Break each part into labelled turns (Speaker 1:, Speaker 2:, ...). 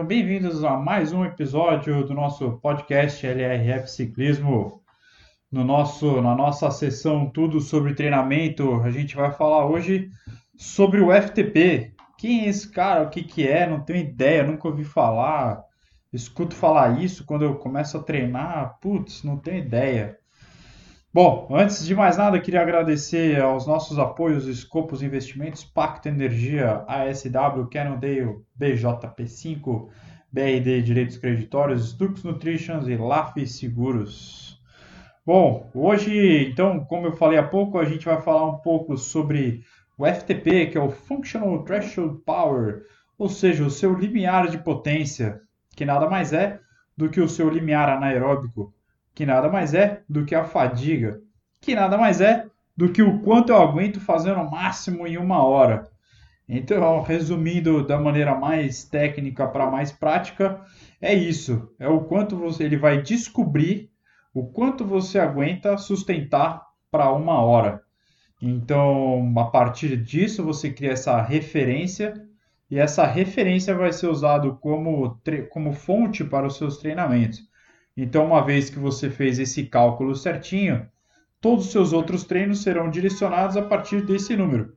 Speaker 1: sejam bem-vindos a mais um episódio do nosso podcast LRF Ciclismo. No nosso, na nossa sessão Tudo sobre Treinamento, a gente vai falar hoje sobre o FTP. Quem é esse cara? O que, que é? Não tenho ideia, nunca ouvi falar. Escuto falar isso quando eu começo a treinar. Putz, não tenho ideia. Bom, antes de mais nada, queria agradecer aos nossos apoios Escopos Investimentos, Pacto Energia, ASW, Cannondale, BJP5, BRD Direitos Creditórios, Stux Nutrition e LAF Seguros. Bom, hoje, então, como eu falei há pouco, a gente vai falar um pouco sobre o FTP, que é o Functional Threshold Power, ou seja, o seu limiar de potência, que nada mais é do que o seu limiar anaeróbico que nada mais é do que a fadiga, que nada mais é do que o quanto eu aguento fazendo o máximo em uma hora. Então, resumindo da maneira mais técnica para mais prática, é isso: é o quanto você, ele vai descobrir o quanto você aguenta sustentar para uma hora. Então, a partir disso, você cria essa referência e essa referência vai ser usado como, como fonte para os seus treinamentos. Então, uma vez que você fez esse cálculo certinho, todos os seus outros treinos serão direcionados a partir desse número.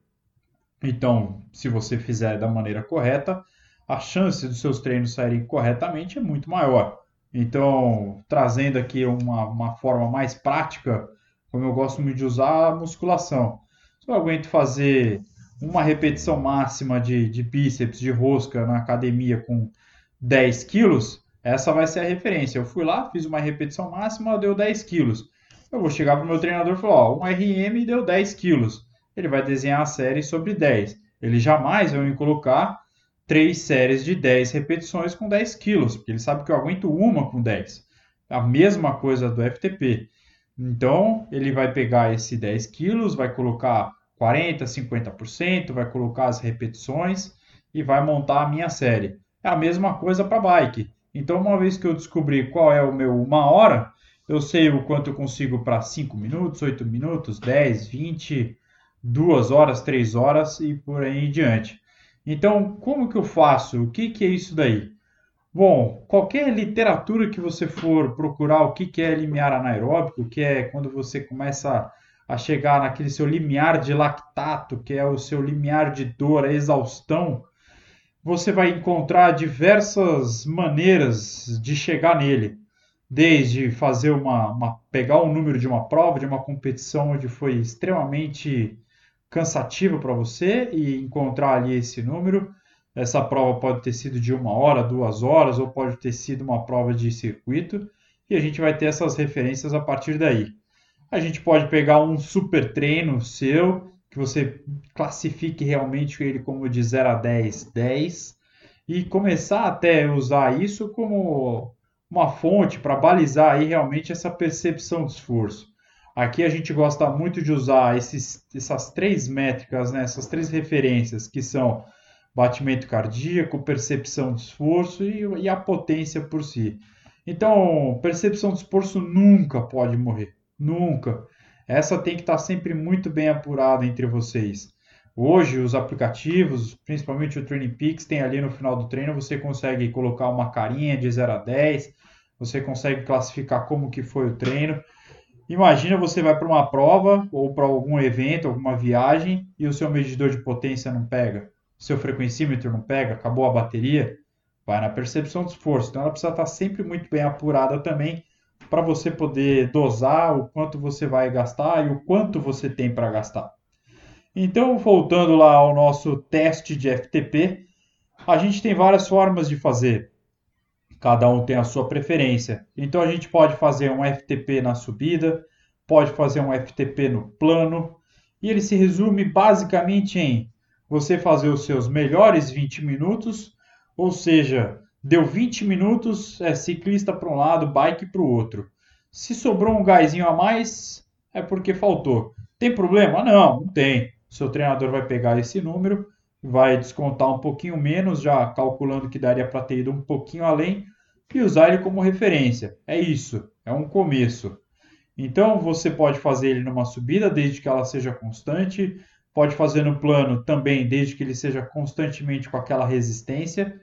Speaker 1: Então, se você fizer da maneira correta, a chance dos seus treinos saírem corretamente é muito maior. Então, trazendo aqui uma, uma forma mais prática, como eu gosto muito de usar a musculação. Se eu aguento fazer uma repetição máxima de, de bíceps, de rosca na academia com 10 quilos, essa vai ser a referência. Eu fui lá, fiz uma repetição máxima, deu 10 quilos. Eu vou chegar para o meu treinador e falar, ó, um RM deu 10 quilos. Ele vai desenhar a série sobre 10. Ele jamais vai me colocar três séries de 10 repetições com 10 quilos, porque ele sabe que eu aguento uma com 10. A mesma coisa do FTP. Então, ele vai pegar esse 10 quilos, vai colocar 40%, 50%, vai colocar as repetições e vai montar a minha série. É a mesma coisa para bike. Então, uma vez que eu descobri qual é o meu uma hora, eu sei o quanto eu consigo para 5 minutos, 8 minutos, 10, 20, 2 horas, 3 horas e por aí em diante. Então, como que eu faço? O que, que é isso daí? Bom, qualquer literatura que você for procurar, o que, que é limiar anaeróbico, que é quando você começa a chegar naquele seu limiar de lactato, que é o seu limiar de dor, a exaustão, você vai encontrar diversas maneiras de chegar nele, desde fazer uma, uma pegar o um número de uma prova, de uma competição onde foi extremamente cansativo para você e encontrar ali esse número. Essa prova pode ter sido de uma hora, duas horas, ou pode ter sido uma prova de circuito, e a gente vai ter essas referências a partir daí. A gente pode pegar um super treino seu que você classifique realmente ele como de 0 a 10, 10, e começar até usar isso como uma fonte para balizar aí realmente essa percepção de esforço. Aqui a gente gosta muito de usar esses, essas três métricas, né, essas três referências, que são batimento cardíaco, percepção de esforço e, e a potência por si. Então, percepção de esforço nunca pode morrer, nunca. Essa tem que estar sempre muito bem apurada entre vocês. Hoje, os aplicativos, principalmente o Training Peaks, tem ali no final do treino, você consegue colocar uma carinha de 0 a 10, você consegue classificar como que foi o treino. Imagina você vai para uma prova ou para algum evento, alguma viagem e o seu medidor de potência não pega, seu frequencímetro não pega, acabou a bateria, vai na percepção de esforço. Então ela precisa estar sempre muito bem apurada também para você poder dosar o quanto você vai gastar e o quanto você tem para gastar. Então, voltando lá ao nosso teste de FTP, a gente tem várias formas de fazer. Cada um tem a sua preferência. Então, a gente pode fazer um FTP na subida, pode fazer um FTP no plano, e ele se resume basicamente em você fazer os seus melhores 20 minutos, ou seja, Deu 20 minutos, é ciclista para um lado, bike para o outro. Se sobrou um gásinho a mais, é porque faltou. Tem problema? Não, não tem. Seu treinador vai pegar esse número, vai descontar um pouquinho menos, já calculando que daria para ter ido um pouquinho além, e usar ele como referência. É isso, é um começo. Então você pode fazer ele numa subida, desde que ela seja constante, pode fazer no plano também, desde que ele seja constantemente com aquela resistência.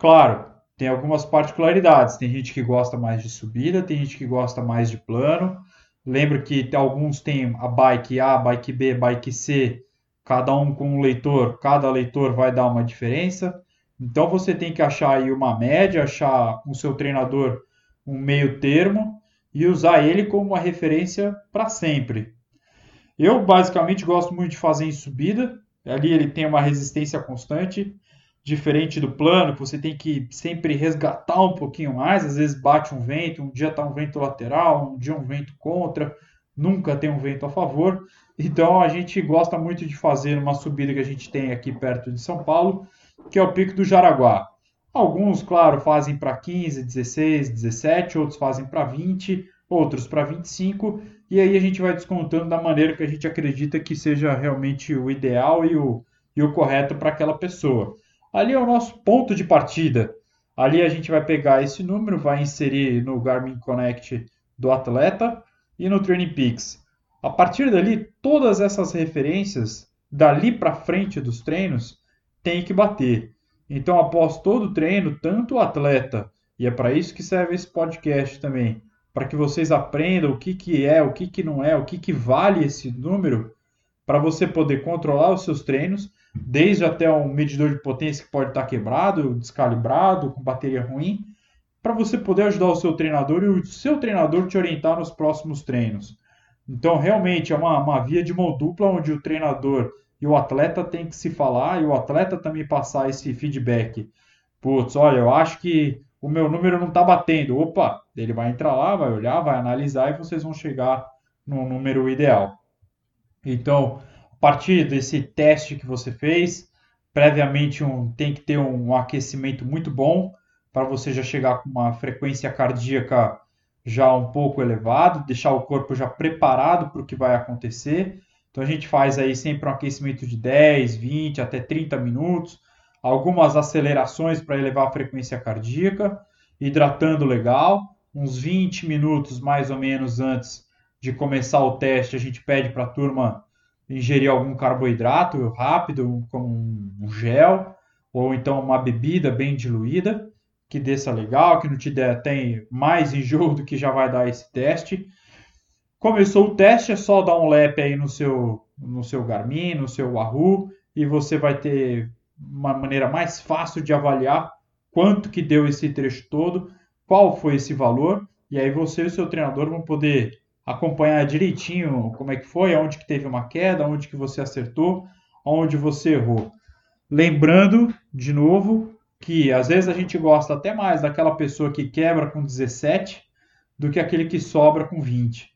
Speaker 1: Claro, tem algumas particularidades. Tem gente que gosta mais de subida, tem gente que gosta mais de plano. Lembro que alguns têm a bike A, bike B, bike C, cada um com um leitor, cada leitor vai dar uma diferença. Então você tem que achar aí uma média, achar o seu treinador um meio termo e usar ele como uma referência para sempre. Eu basicamente gosto muito de fazer em subida, ali ele tem uma resistência constante, diferente do plano, que você tem que sempre resgatar um pouquinho mais, às vezes bate um vento, um dia está um vento lateral, um dia um vento contra, nunca tem um vento a favor. Então a gente gosta muito de fazer uma subida que a gente tem aqui perto de São Paulo, que é o Pico do Jaraguá. Alguns, claro, fazem para 15, 16, 17, outros fazem para 20, outros para 25, e aí a gente vai descontando da maneira que a gente acredita que seja realmente o ideal e o, e o correto para aquela pessoa. Ali é o nosso ponto de partida. Ali a gente vai pegar esse número, vai inserir no Garmin Connect do atleta e no Training Peaks. A partir dali, todas essas referências, dali para frente dos treinos, tem que bater. Então, após todo o treino, tanto o atleta, e é para isso que serve esse podcast também, para que vocês aprendam o que, que é, o que, que não é, o que, que vale esse número, para você poder controlar os seus treinos desde até um medidor de potência que pode estar quebrado, descalibrado, com bateria ruim, para você poder ajudar o seu treinador e o seu treinador te orientar nos próximos treinos. Então, realmente, é uma, uma via de mão dupla onde o treinador e o atleta tem que se falar e o atleta também passar esse feedback. Putz, olha, eu acho que o meu número não está batendo. Opa, ele vai entrar lá, vai olhar, vai analisar e vocês vão chegar no número ideal. Então, partir desse teste que você fez, previamente um, tem que ter um aquecimento muito bom para você já chegar com uma frequência cardíaca já um pouco elevado, deixar o corpo já preparado para o que vai acontecer. Então a gente faz aí sempre um aquecimento de 10, 20 até 30 minutos, algumas acelerações para elevar a frequência cardíaca, hidratando legal, uns 20 minutos mais ou menos antes de começar o teste, a gente pede para a turma ingerir algum carboidrato rápido, como um gel, ou então uma bebida bem diluída, que desça legal, que não te der tem mais enjoo do que já vai dar esse teste. Começou o teste, é só dar um lap aí no seu, no seu Garmin, no seu Wahoo, e você vai ter uma maneira mais fácil de avaliar quanto que deu esse trecho todo, qual foi esse valor, e aí você e o seu treinador vão poder acompanhar direitinho como é que foi, onde que teve uma queda, onde que você acertou, onde você errou. Lembrando, de novo, que às vezes a gente gosta até mais daquela pessoa que quebra com 17 do que aquele que sobra com 20.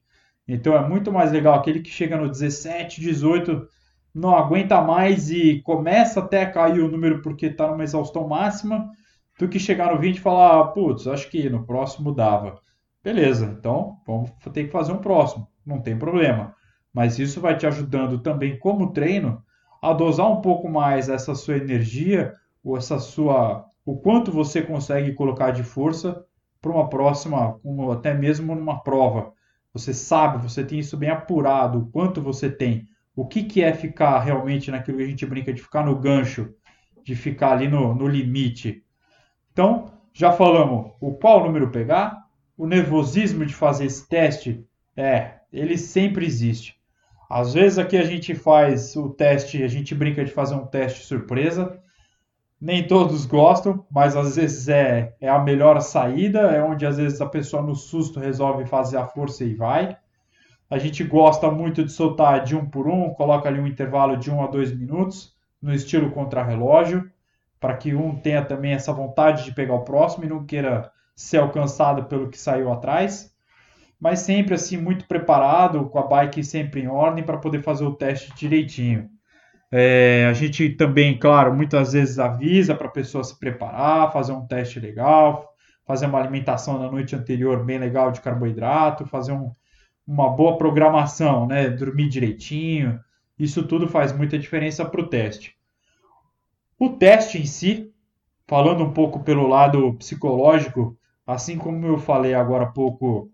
Speaker 1: Então é muito mais legal aquele que chega no 17, 18, não aguenta mais e começa até a cair o número porque está numa exaustão máxima, do que chegar no 20 e falar, putz, acho que no próximo dava. Beleza, então vamos ter que fazer um próximo, não tem problema. Mas isso vai te ajudando também como treino a dosar um pouco mais essa sua energia ou essa sua o quanto você consegue colocar de força para uma próxima, como até mesmo numa prova. Você sabe, você tem isso bem apurado, o quanto você tem, o que, que é ficar realmente naquilo que a gente brinca de ficar no gancho, de ficar ali no, no limite. Então, já falamos o qual número pegar, o nervosismo de fazer esse teste, é, ele sempre existe. Às vezes aqui a gente faz o teste, a gente brinca de fazer um teste surpresa. Nem todos gostam, mas às vezes é, é a melhor saída, é onde às vezes a pessoa no susto resolve fazer a força e vai. A gente gosta muito de soltar de um por um, coloca ali um intervalo de um a dois minutos, no estilo contra-relógio, para que um tenha também essa vontade de pegar o próximo e não queira ser alcançado pelo que saiu atrás, mas sempre assim muito preparado, com a bike sempre em ordem para poder fazer o teste direitinho. É, a gente também, claro, muitas vezes avisa para a pessoa se preparar, fazer um teste legal, fazer uma alimentação na noite anterior bem legal de carboidrato, fazer um, uma boa programação, né? dormir direitinho. Isso tudo faz muita diferença para o teste. O teste em si, falando um pouco pelo lado psicológico, assim como eu falei agora há pouco,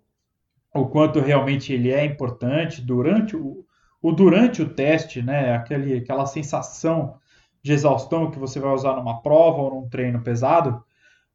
Speaker 1: o quanto realmente ele é importante durante o, o durante o teste, né? Aquele, aquela sensação de exaustão que você vai usar numa prova ou num treino pesado.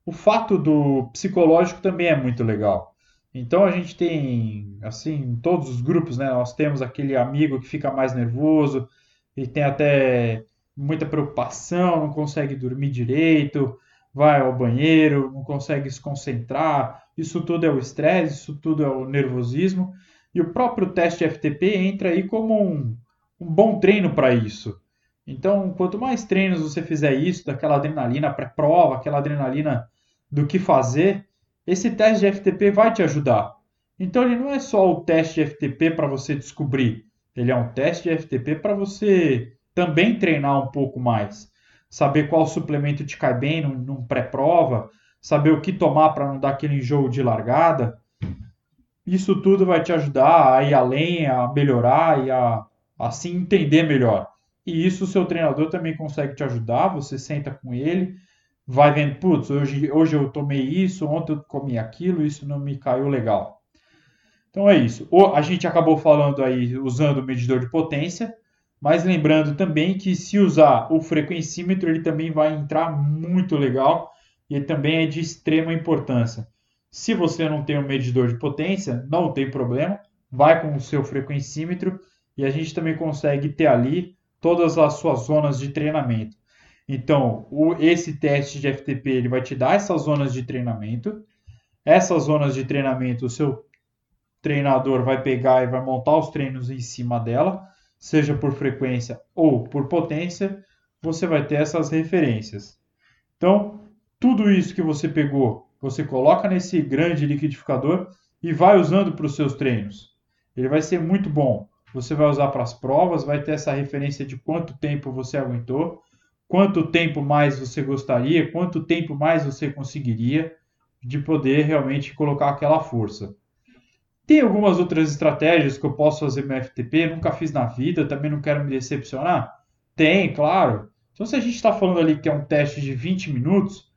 Speaker 1: o fato do psicológico também é muito legal. Então a gente tem, assim, em todos os grupos, né? Nós temos aquele amigo que fica mais nervoso e tem até muita preocupação, não consegue dormir direito, vai ao banheiro, não consegue se concentrar. Isso tudo é o estresse, isso tudo é o nervosismo. E o próprio teste FTP entra aí como um, um bom treino para isso. Então, quanto mais treinos você fizer isso, daquela adrenalina pré-prova, aquela adrenalina do que fazer, esse teste de FTP vai te ajudar. Então ele não é só o teste de FTP para você descobrir, ele é um teste de FTP para você também treinar um pouco mais, saber qual suplemento te cai bem num, num pré-prova, saber o que tomar para não dar aquele enjoo de largada. Isso tudo vai te ajudar a ir além, a melhorar e a assim entender melhor. E isso o seu treinador também consegue te ajudar, você senta com ele, vai vendo, putz, hoje, hoje eu tomei isso, ontem eu comi aquilo, isso não me caiu legal. Então é isso. A gente acabou falando aí usando o medidor de potência, mas lembrando também que se usar o frequencímetro, ele também vai entrar muito legal e também é de extrema importância. Se você não tem um medidor de potência, não tem problema, vai com o seu frequencímetro e a gente também consegue ter ali todas as suas zonas de treinamento. Então, o, esse teste de FTP ele vai te dar essas zonas de treinamento. Essas zonas de treinamento, o seu treinador vai pegar e vai montar os treinos em cima dela, seja por frequência ou por potência, você vai ter essas referências. Então, tudo isso que você pegou, você coloca nesse grande liquidificador e vai usando para os seus treinos. Ele vai ser muito bom. Você vai usar para as provas, vai ter essa referência de quanto tempo você aguentou quanto tempo mais você gostaria, quanto tempo mais você conseguiria de poder realmente colocar aquela força. Tem algumas outras estratégias que eu posso fazer no FTP, nunca fiz na vida, também não quero me decepcionar? Tem, claro. Então, se a gente está falando ali que é um teste de 20 minutos,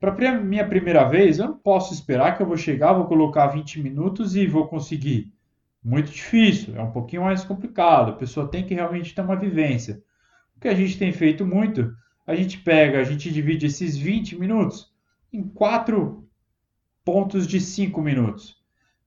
Speaker 1: para minha primeira vez, eu não posso esperar que eu vou chegar, vou colocar 20 minutos e vou conseguir. Muito difícil, é um pouquinho mais complicado. A pessoa tem que realmente ter uma vivência. O que a gente tem feito muito, a gente pega, a gente divide esses 20 minutos em quatro pontos de 5 minutos.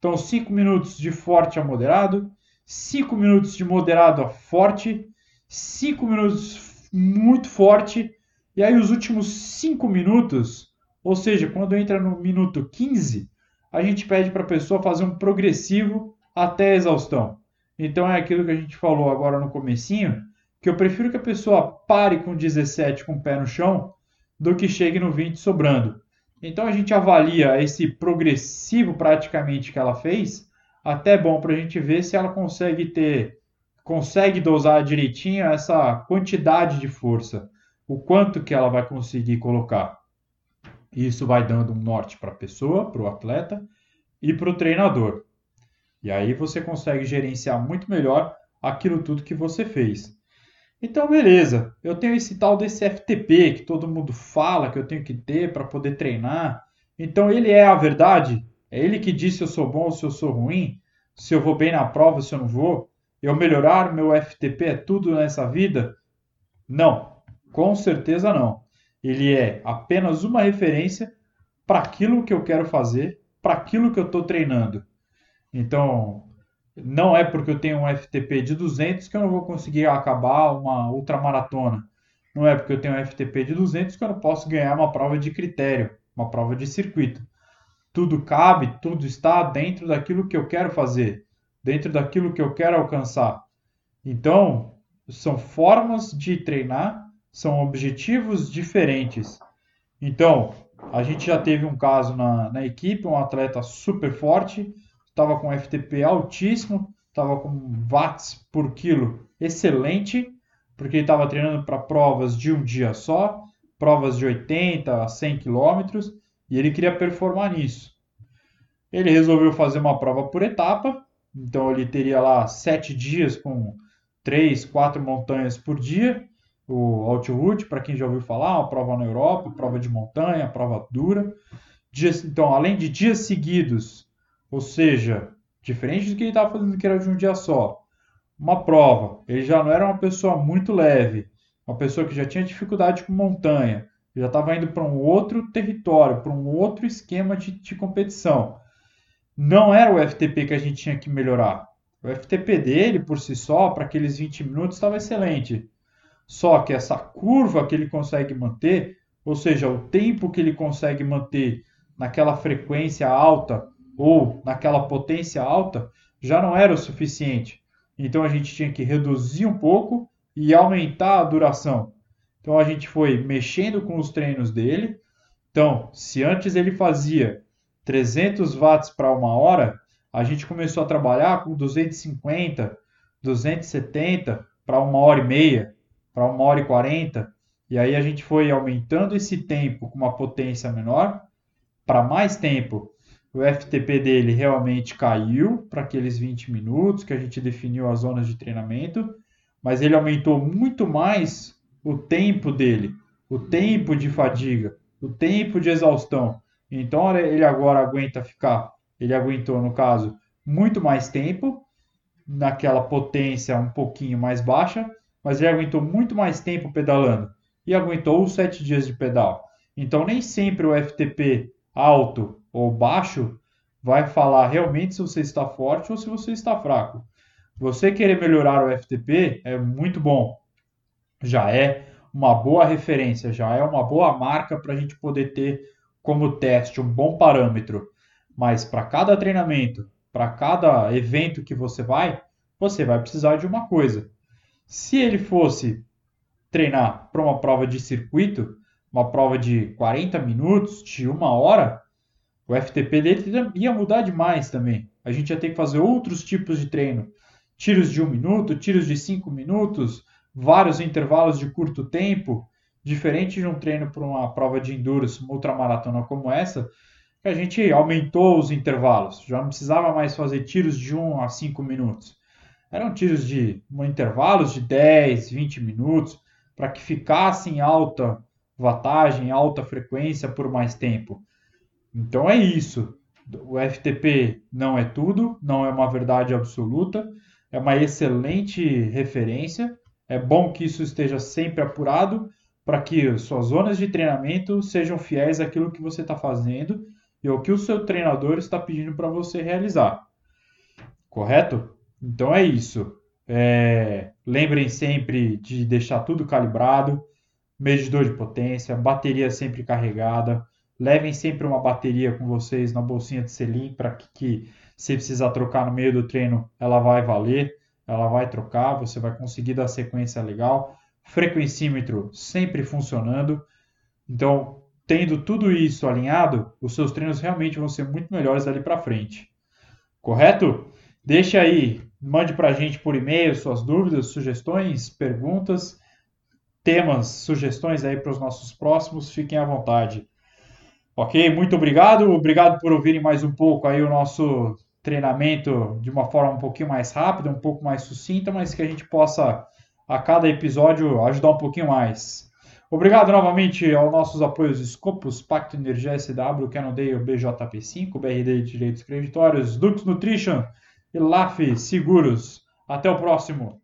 Speaker 1: Então, 5 minutos de forte a moderado, 5 minutos de moderado a forte, 5 minutos muito forte, e aí os últimos 5 minutos, ou seja, quando entra no minuto 15, a gente pede para a pessoa fazer um progressivo até a exaustão. Então é aquilo que a gente falou agora no comecinho, que eu prefiro que a pessoa pare com 17 com o pé no chão do que chegue no 20 sobrando. Então a gente avalia esse progressivo praticamente que ela fez, até bom para a gente ver se ela consegue ter, consegue dosar direitinho essa quantidade de força, o quanto que ela vai conseguir colocar. Isso vai dando um norte para a pessoa, para o atleta e para o treinador. E aí você consegue gerenciar muito melhor aquilo tudo que você fez. Então, beleza. Eu tenho esse tal desse FTP que todo mundo fala que eu tenho que ter para poder treinar. Então, ele é a verdade? É ele que diz se eu sou bom ou se eu sou ruim? Se eu vou bem na prova, se eu não vou? Eu melhorar meu FTP é tudo nessa vida? Não, com certeza não. Ele é apenas uma referência para aquilo que eu quero fazer, para aquilo que eu estou treinando. Então, não é porque eu tenho um FTP de 200 que eu não vou conseguir acabar uma ultramaratona. Não é porque eu tenho um FTP de 200 que eu não posso ganhar uma prova de critério, uma prova de circuito. Tudo cabe, tudo está dentro daquilo que eu quero fazer, dentro daquilo que eu quero alcançar. Então, são formas de treinar, são objetivos diferentes. Então, a gente já teve um caso na, na equipe, um atleta super forte, estava com FTP altíssimo, estava com watts por quilo excelente, porque ele estava treinando para provas de um dia só, provas de 80 a 100 quilômetros, e ele queria performar nisso. Ele resolveu fazer uma prova por etapa, então ele teria lá sete dias com três, quatro montanhas por dia, o Altitude, para quem já ouviu falar, uma prova na Europa, prova de montanha, prova dura. Dias, então, além de dias seguidos ou seja, diferente do que ele estava fazendo que era de um dia só. Uma prova, ele já não era uma pessoa muito leve, uma pessoa que já tinha dificuldade com montanha, já estava indo para um outro território, para um outro esquema de, de competição. Não era o FTP que a gente tinha que melhorar. O FTP dele, por si só, para aqueles 20 minutos, estava excelente. Só que essa curva que ele consegue manter, ou seja, o tempo que ele consegue manter naquela frequência alta ou naquela potência alta, já não era o suficiente. Então a gente tinha que reduzir um pouco e aumentar a duração. Então a gente foi mexendo com os treinos dele. Então, se antes ele fazia 300 watts para uma hora, a gente começou a trabalhar com 250, 270 para uma hora e meia, para uma hora e quarenta. E aí a gente foi aumentando esse tempo com uma potência menor para mais tempo. O FTP dele realmente caiu para aqueles 20 minutos que a gente definiu as zonas de treinamento, mas ele aumentou muito mais o tempo dele, o tempo de fadiga, o tempo de exaustão. Então ele agora aguenta ficar, ele aguentou no caso muito mais tempo naquela potência um pouquinho mais baixa, mas ele aguentou muito mais tempo pedalando e aguentou os sete dias de pedal. Então nem sempre o FTP alto ou baixo vai falar realmente se você está forte ou se você está fraco. Você querer melhorar o FTP é muito bom, já é uma boa referência, já é uma boa marca para a gente poder ter como teste um bom parâmetro. Mas para cada treinamento, para cada evento que você vai, você vai precisar de uma coisa. Se ele fosse treinar para uma prova de circuito, uma prova de 40 minutos, de uma hora, o FTP dele ia mudar demais também. A gente ia ter que fazer outros tipos de treino. Tiros de um minuto, tiros de cinco minutos, vários intervalos de curto tempo, diferente de um treino para uma prova de endurance, uma ultramaratona como essa, que a gente aumentou os intervalos. Já não precisava mais fazer tiros de 1 a 5 minutos. Eram tiros de intervalos de 10, 20 minutos, para que ficasse em alta watagem, alta frequência por mais tempo. Então é isso. O FTP não é tudo, não é uma verdade absoluta, é uma excelente referência, é bom que isso esteja sempre apurado para que suas zonas de treinamento sejam fiéis àquilo que você está fazendo e ao que o seu treinador está pedindo para você realizar. Correto? Então é isso. É... Lembrem sempre de deixar tudo calibrado, medidor de potência, bateria sempre carregada. Levem sempre uma bateria com vocês na bolsinha de selim para que, que, se precisar trocar no meio do treino, ela vai valer ela vai trocar, você vai conseguir dar sequência legal. Frequencímetro sempre funcionando. Então, tendo tudo isso alinhado, os seus treinos realmente vão ser muito melhores dali para frente. Correto? Deixe aí, mande para a gente por e-mail suas dúvidas, sugestões, perguntas, temas, sugestões aí para os nossos próximos. Fiquem à vontade. Ok? Muito obrigado. Obrigado por ouvirem mais um pouco aí o nosso treinamento de uma forma um pouquinho mais rápida, um pouco mais sucinta, mas que a gente possa a cada episódio ajudar um pouquinho mais. Obrigado novamente aos nossos apoios Scopus, Pacto Energia SW, Canondale BJP5, BRD Direitos Creditórios, Dux Nutrition e LAF Seguros. Até o próximo!